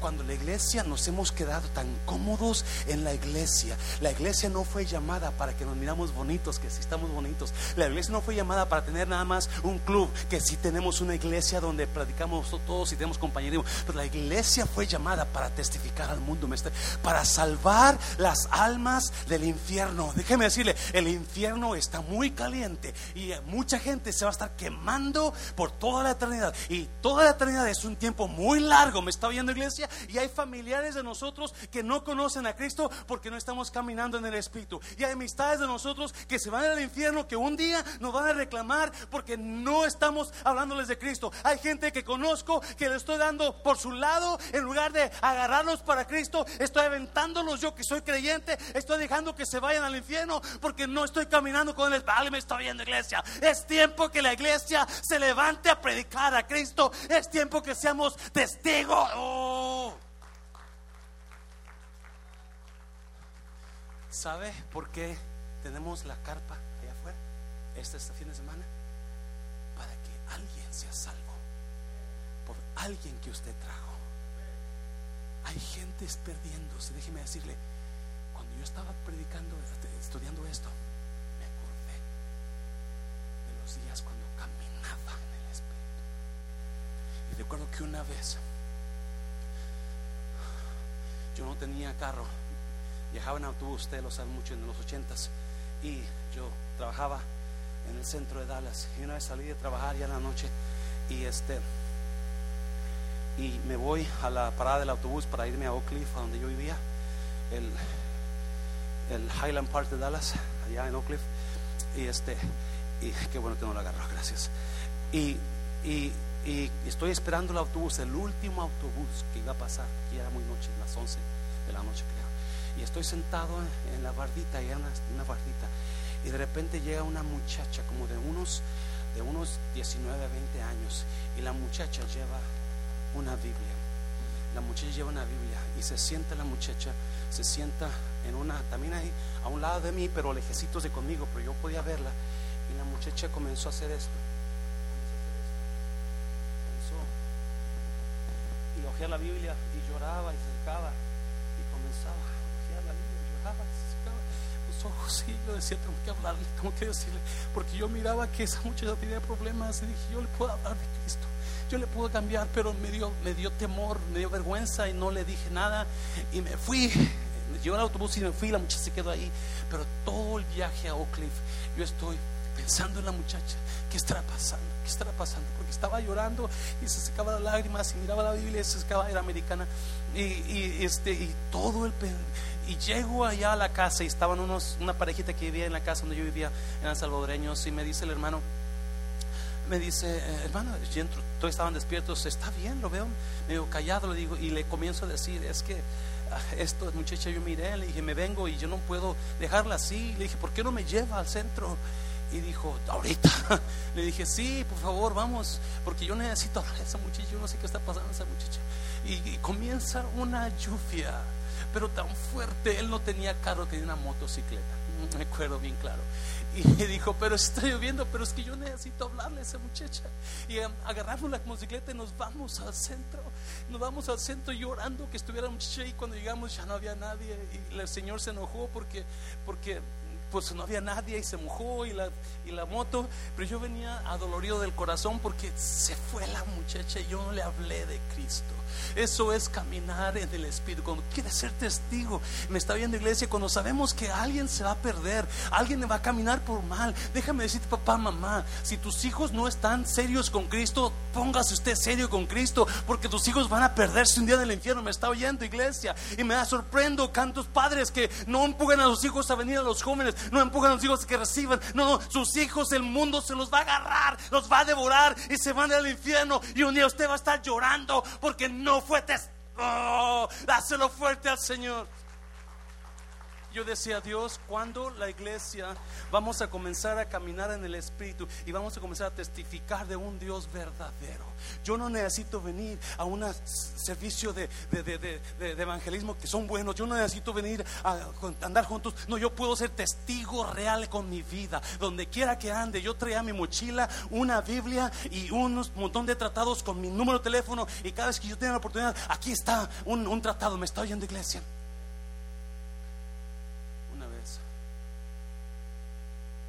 cuando la iglesia nos hemos quedado tan cómodos en la iglesia. La iglesia no fue llamada para que nos miramos bonitos, que si estamos bonitos. La iglesia no fue llamada para tener nada más un club, que si tenemos una iglesia donde predicamos todos y tenemos compañerismo. Pero la iglesia fue llamada para testificar al mundo, para salvar las almas del infierno. Déjeme decirle, el infierno está muy caliente y mucha gente se va a estar quemando por toda la eternidad. Y toda la eternidad es un tiempo muy largo. ¿Me está viendo iglesia? Y hay familiares de nosotros que no conocen a Cristo porque no estamos caminando en el Espíritu. Y hay amistades de nosotros que se van al infierno, que un día nos van a reclamar porque no estamos hablándoles de Cristo. Hay gente que conozco que le estoy dando por su lado en lugar de agarrarlos para Cristo. Estoy aventándolos yo que soy creyente. Estoy dejando que se vayan al infierno porque no estoy caminando con el Padre. Me está viendo iglesia. Es tiempo que la iglesia se levante a predicar a Cristo. Es tiempo que seamos testigos. Oh. ¿Sabe por qué tenemos la carpa allá afuera? Este, este fin de semana. Para que alguien sea salvo. Por alguien que usted trajo. Hay gente perdiéndose. Déjeme decirle, cuando yo estaba predicando, este, estudiando esto, me acordé de los días cuando caminaba en el Espíritu. Y recuerdo que una vez yo no tenía carro viajaba en autobús, usted lo sabe mucho, en los ochentas, y yo trabajaba en el centro de Dallas. Y una vez salí de trabajar ya en la noche y este y me voy a la parada del autobús para irme a Oak Cliff, a donde yo vivía, el, el Highland Park de Dallas, allá en Oak Cliff. Y este, y qué bueno que no lo agarró, gracias. Y, y, y, estoy esperando el autobús, el último autobús que iba a pasar, que era muy noche, las 11 de la noche creo y estoy sentado en la bardita, y una, una bardita, y de repente llega una muchacha como de unos, de unos 19 a 20 años, y la muchacha lleva una Biblia. La muchacha lleva una Biblia y se sienta la muchacha, se sienta en una, también ahí, a un lado de mí, pero lejecitos de conmigo, pero yo podía verla. Y la muchacha comenzó a hacer esto. Comenzó y cogía la Biblia y lloraba y se acercaba los ojos y yo decía, tengo que hablarle, tengo que decirle, porque yo miraba que esa muchacha tenía problemas y dije, yo le puedo hablar de Cristo, yo le puedo cambiar, pero me dio, me dio temor, me dio vergüenza y no le dije nada y me fui. Me llevó el autobús y me fui, la muchacha se quedó ahí, pero todo el viaje a Oak Cliff, yo estoy pensando en la muchacha, ¿qué estará pasando? ¿Qué estará pasando? Porque estaba llorando y se secaba las lágrimas y miraba la Biblia y se secaba, era americana y, y este, y todo el y llego allá a la casa y estaban unos, una parejita que vivía en la casa donde yo vivía, eran salvadoreños, y me dice el hermano, me dice, eh, hermano, todos estaban despiertos, está bien, lo veo, medio callado, le digo, y le comienzo a decir, es que ah, esto, muchacha, yo miré, le dije, me vengo y yo no puedo dejarla así, le dije, ¿por qué no me lleva al centro? Y dijo, ahorita. Le dije, sí, por favor, vamos, porque yo necesito a esa muchacha, yo no sé qué está pasando esa muchacha. y comienza una lluvia pero tan fuerte. Él no tenía carro, tenía una motocicleta. Me acuerdo bien claro. Y dijo, pero está lloviendo, pero es que yo necesito hablarle a esa muchacha. Y um, agarramos la motocicleta y nos vamos al centro. Nos vamos al centro llorando que estuviera la muchacha y cuando llegamos ya no había nadie. Y el Señor se enojó porque, porque pues no había nadie y se mojó y la, y la moto, pero yo venía adolorido del corazón porque se fue la muchacha y yo no le hablé de Cristo. Eso es caminar en el Espíritu. Cuando quieres ser testigo, me está viendo iglesia, cuando sabemos que alguien se va a perder, alguien va a caminar por mal. Déjame decirte, papá, mamá, si tus hijos no están serios con Cristo, póngase usted serio con Cristo, porque tus hijos van a perderse un día del infierno. Me está oyendo, iglesia, y me da sorprendo cantos padres que no empujan a sus hijos a venir a los jóvenes, no empujan a los hijos que reciban. No, no, sus hijos, el mundo se los va a agarrar, los va a devorar y se van al infierno. Y un día usted va a estar llorando porque no fue testigo. Oh, dáselo fuerte al Señor. Yo decía, Dios, cuando la iglesia vamos a comenzar a caminar en el Espíritu y vamos a comenzar a testificar de un Dios verdadero. Yo no necesito venir a un servicio de, evangelismo que son buenos. Yo no necesito venir a, andar juntos. No, yo puedo ser testigo real con mi vida. Donde quiera que ande, yo traía mi mochila, una Biblia y un montón de tratados con mi número de teléfono. Y cada vez que yo tenga la oportunidad, aquí está un, un tratado. Me está oyendo iglesia.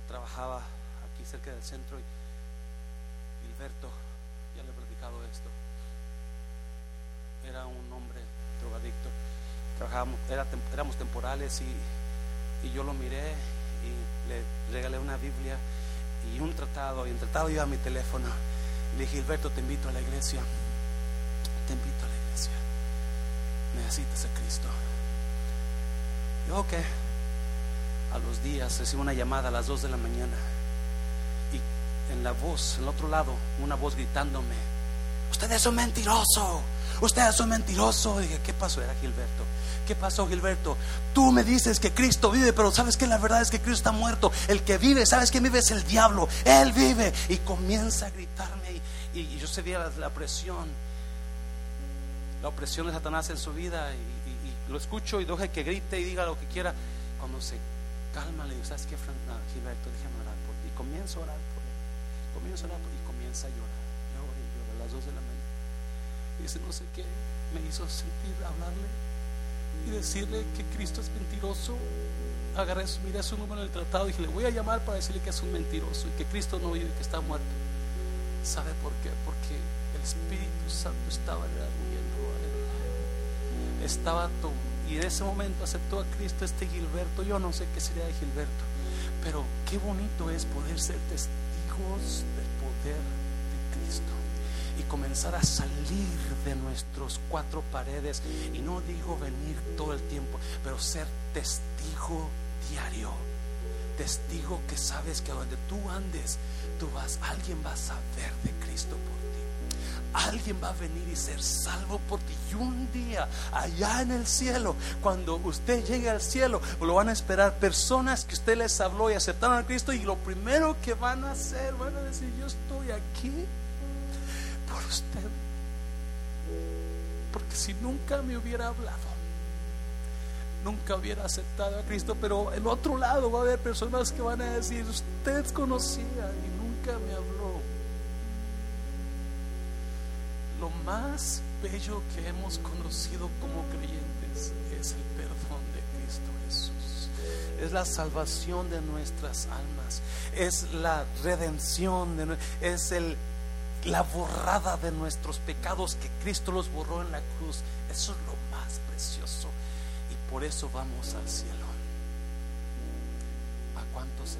Trabajaba aquí cerca del centro y Gilberto, ya le he platicado esto, era un hombre drogadicto, trabajábamos, éramos temporales y, y yo lo miré y le regalé una Biblia y un tratado y el tratado iba a mi teléfono. Le dije, Gilberto, te invito a la iglesia, te invito a la iglesia, necesitas a Cristo. Y ok a los días recibo una llamada a las 2 de la mañana y en la voz, en el otro lado, una voz gritándome, usted es un mentiroso, usted es un mentiroso. dije, ¿qué pasó? Era Gilberto. ¿Qué pasó, Gilberto? Tú me dices que Cristo vive, pero sabes que la verdad es que Cristo está muerto. El que vive, sabes que vive es el diablo. Él vive. Y comienza a gritarme. Y, yo sentía la, la, presión, la opresión de Satanás en su vida. Y, lo escucho y deje que grite y diga lo que quiera. Cuando se calma, le digo, ¿sabes qué, Gilberto? Déjame orar por ti. Y comienzo a orar por él. Comienzo a orar por, y comienza a llorar. Llora y llora a las dos de la mañana. Y dice, no sé qué, me hizo sentir hablarle y decirle que Cristo es mentiroso. Agarré, miré su número en el tratado y dije, le voy a llamar para decirle que es un mentiroso y que Cristo no vive, que está muerto. ¿Sabe por qué? Porque el Espíritu Santo estaba redarguyendo a él. Estaba tomando y en ese momento aceptó a Cristo este Gilberto. Yo no sé qué sería de Gilberto, pero qué bonito es poder ser testigos del poder de Cristo y comenzar a salir de nuestros cuatro paredes. Y no digo venir todo el tiempo, pero ser testigo diario. Testigo que sabes que donde tú andes, tú vas, alguien va a saber de Cristo por alguien va a venir y ser salvo por ti. Y un día, allá en el cielo, cuando usted llegue al cielo, lo van a esperar personas que usted les habló y aceptaron a Cristo. Y lo primero que van a hacer, van a decir: Yo estoy aquí por usted. Porque si nunca me hubiera hablado, nunca hubiera aceptado a Cristo. Pero el otro lado va a haber personas que van a decir: Usted conocía y nunca me habló lo más bello que hemos conocido como creyentes es el perdón de Cristo Jesús. Es la salvación de nuestras almas, es la redención, de, es el, la borrada de nuestros pecados que Cristo los borró en la cruz. Eso es lo más precioso y por eso vamos al cielo. ¿A cuánto se